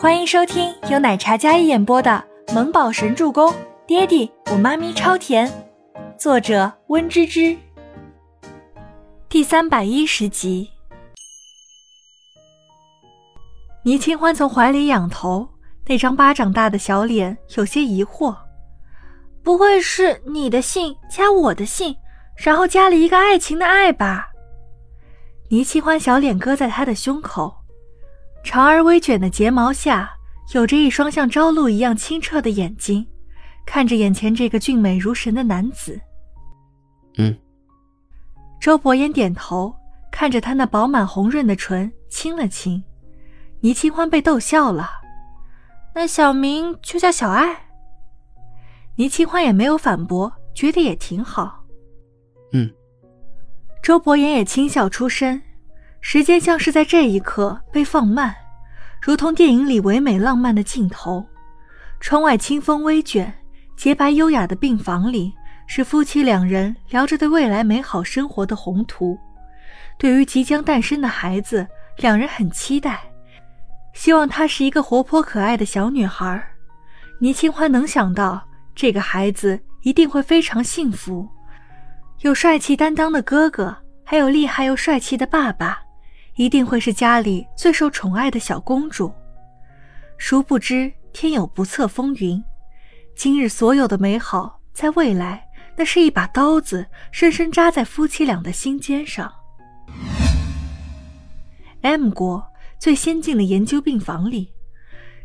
欢迎收听由奶茶嘉一演播的《萌宝神助攻》，爹地我妈咪超甜，作者温芝芝。第三百一十集。倪清欢从怀里仰头，那张巴掌大的小脸有些疑惑：“不会是你的姓加我的姓，然后加了一个爱情的爱吧？”倪清欢小脸搁在他的胸口。长而微卷的睫毛下，有着一双像朝露一样清澈的眼睛，看着眼前这个俊美如神的男子。嗯。周伯言点头，看着他那饱满红润的唇，亲了亲。倪清欢被逗笑了。那小名就叫小爱。倪清欢也没有反驳，觉得也挺好。嗯。周伯言也轻笑出声。时间像是在这一刻被放慢，如同电影里唯美浪漫的镜头。窗外清风微卷，洁白优雅的病房里是夫妻两人聊着对未来美好生活的宏图。对于即将诞生的孩子，两人很期待，希望她是一个活泼可爱的小女孩。倪清欢能想到，这个孩子一定会非常幸福，有帅气担当的哥哥，还有厉害又帅气的爸爸。一定会是家里最受宠爱的小公主。殊不知天有不测风云，今日所有的美好，在未来那是一把刀子，深深扎在夫妻俩的心尖上。M 国最先进的研究病房里，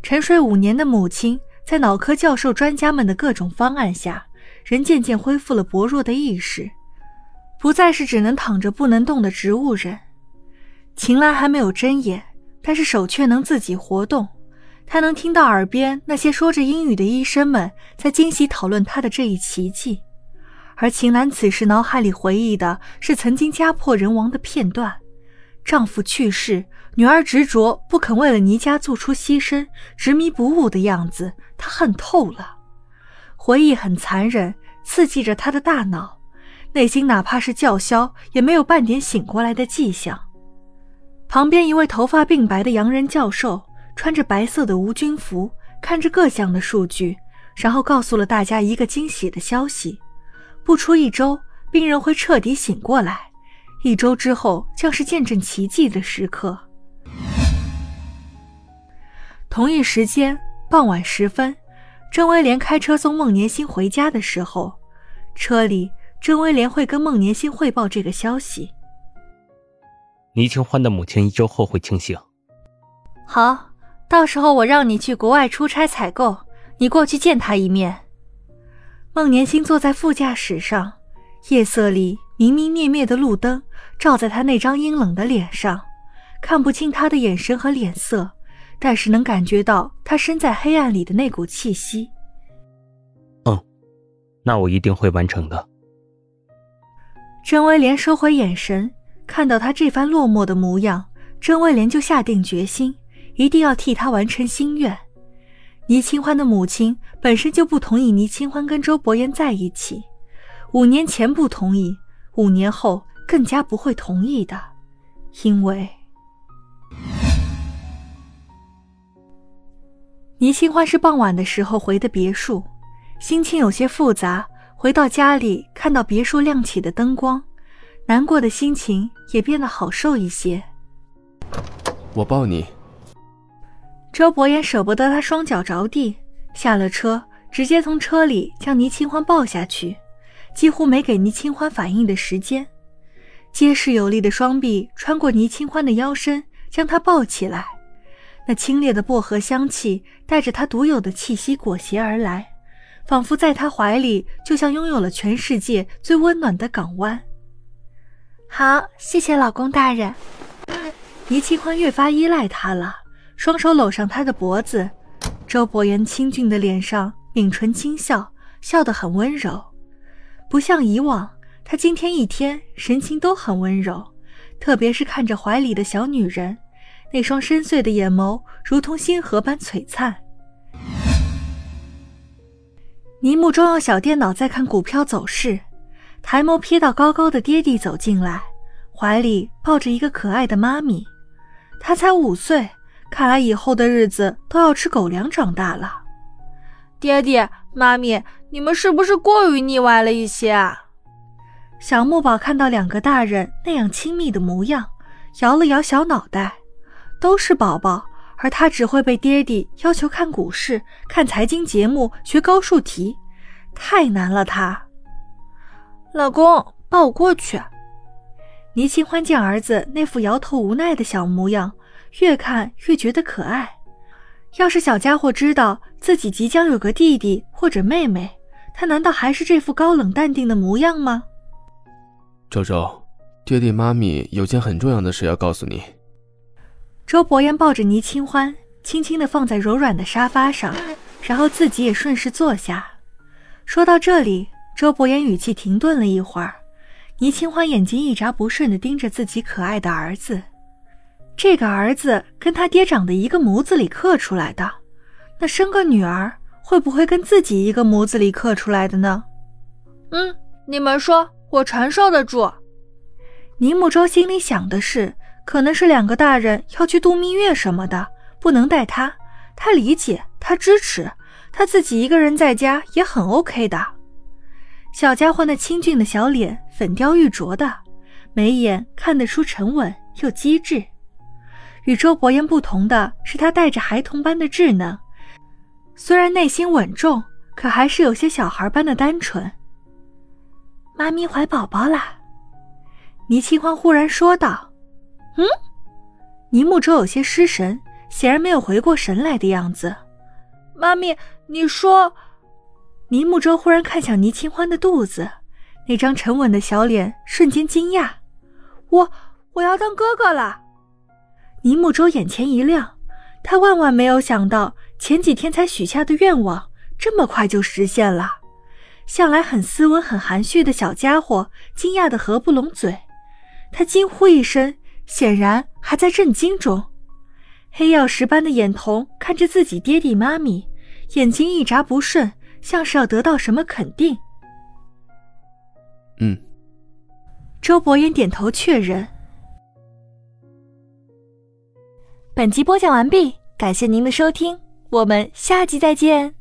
沉睡五年的母亲，在脑科教授专家们的各种方案下，人渐渐恢复了薄弱的意识，不再是只能躺着不能动的植物人。秦岚还没有睁眼，但是手却能自己活动。她能听到耳边那些说着英语的医生们在惊喜讨论她的这一奇迹，而秦岚此时脑海里回忆的是曾经家破人亡的片段：丈夫去世，女儿执着不肯为了倪家做出牺牲，执迷不悟的样子，她恨透了。回忆很残忍，刺激着她的大脑，内心哪怕是叫嚣，也没有半点醒过来的迹象。旁边一位头发鬓白的洋人教授，穿着白色的无菌服，看着各项的数据，然后告诉了大家一个惊喜的消息：不出一周，病人会彻底醒过来。一周之后，将是见证奇迹的时刻。同一时间，傍晚时分，郑威廉开车送孟年星回家的时候，车里，郑威廉会跟孟年星汇报这个消息。倪清欢的母亲一周后会清醒。好，到时候我让你去国外出差采购，你过去见他一面。孟年星坐在副驾驶上，夜色里明明灭灭的路灯照在他那张阴冷的脸上，看不清他的眼神和脸色，但是能感觉到他身在黑暗里的那股气息。嗯，那我一定会完成的。甄威廉收回眼神。看到他这番落寞的模样，甄威廉就下定决心，一定要替他完成心愿。倪清欢的母亲本身就不同意倪清欢跟周伯言在一起，五年前不同意，五年后更加不会同意的，因为倪清欢是傍晚的时候回的别墅，心情有些复杂。回到家里，看到别墅亮起的灯光。难过的心情也变得好受一些。我抱你。周伯言舍不得他双脚着地，下了车，直接从车里将倪清欢抱下去，几乎没给倪清欢反应的时间。结实有力的双臂穿过倪清欢的腰身，将她抱起来。那清冽的薄荷香气带着他独有的气息裹挟而来，仿佛在他怀里就像拥有了全世界最温暖的港湾。好，谢谢老公大人。倪清欢越发依赖他了，双手搂上他的脖子。周伯言清俊的脸上抿唇轻笑，笑得很温柔，不像以往，他今天一天神情都很温柔，特别是看着怀里的小女人，那双深邃的眼眸如同星河般璀璨。倪木中用小电脑在看股票走势。抬眸瞥到高高的爹地走进来，怀里抱着一个可爱的妈咪。他才五岁，看来以后的日子都要吃狗粮长大了。爹爹妈咪，你们是不是过于腻歪了一些啊？小木宝看到两个大人那样亲密的模样，摇了摇小脑袋。都是宝宝，而他只会被爹地要求看股市、看财经节目、学高数题，太难了。他，老公抱我过去。倪清欢见儿子那副摇头无奈的小模样，越看越觉得可爱。要是小家伙知道自己即将有个弟弟或者妹妹，他难道还是这副高冷淡定的模样吗？周周，爹地妈咪有件很重要的事要告诉你。周伯言抱着倪清欢，轻轻地放在柔软的沙发上，然后自己也顺势坐下。说到这里，周伯言语气停顿了一会儿。倪清欢眼睛一眨不顺地盯着自己可爱的儿子，这个儿子跟他爹长得一个模子里刻出来的，那生个女儿会不会跟自己一个模子里刻出来的呢？嗯，你们说我承受得住。倪木舟心里想的是，可能是两个大人要去度蜜月什么的，不能带他，他理解，他支持，他自己一个人在家也很 OK 的。小家伙那清俊的小脸，粉雕玉琢的，眉眼看得出沉稳又机智。与周伯言不同的是，他带着孩童般的稚嫩，虽然内心稳重，可还是有些小孩般的单纯。妈咪怀宝宝啦！倪清欢忽然说道：“嗯。”倪木舟有些失神，显然没有回过神来的样子。妈咪，你说？倪木舟忽然看向倪清欢的肚子，那张沉稳的小脸瞬间惊讶：“我我要当哥哥了！”倪木舟眼前一亮，他万万没有想到前几天才许下的愿望这么快就实现了。向来很斯文、很含蓄的小家伙惊讶的合不拢嘴，他惊呼一声，显然还在震惊中。黑曜石般的眼瞳看着自己爹地妈咪，眼睛一眨不顺。像是要得到什么肯定。嗯。周伯言点头确认。本集播讲完毕，感谢您的收听，我们下集再见。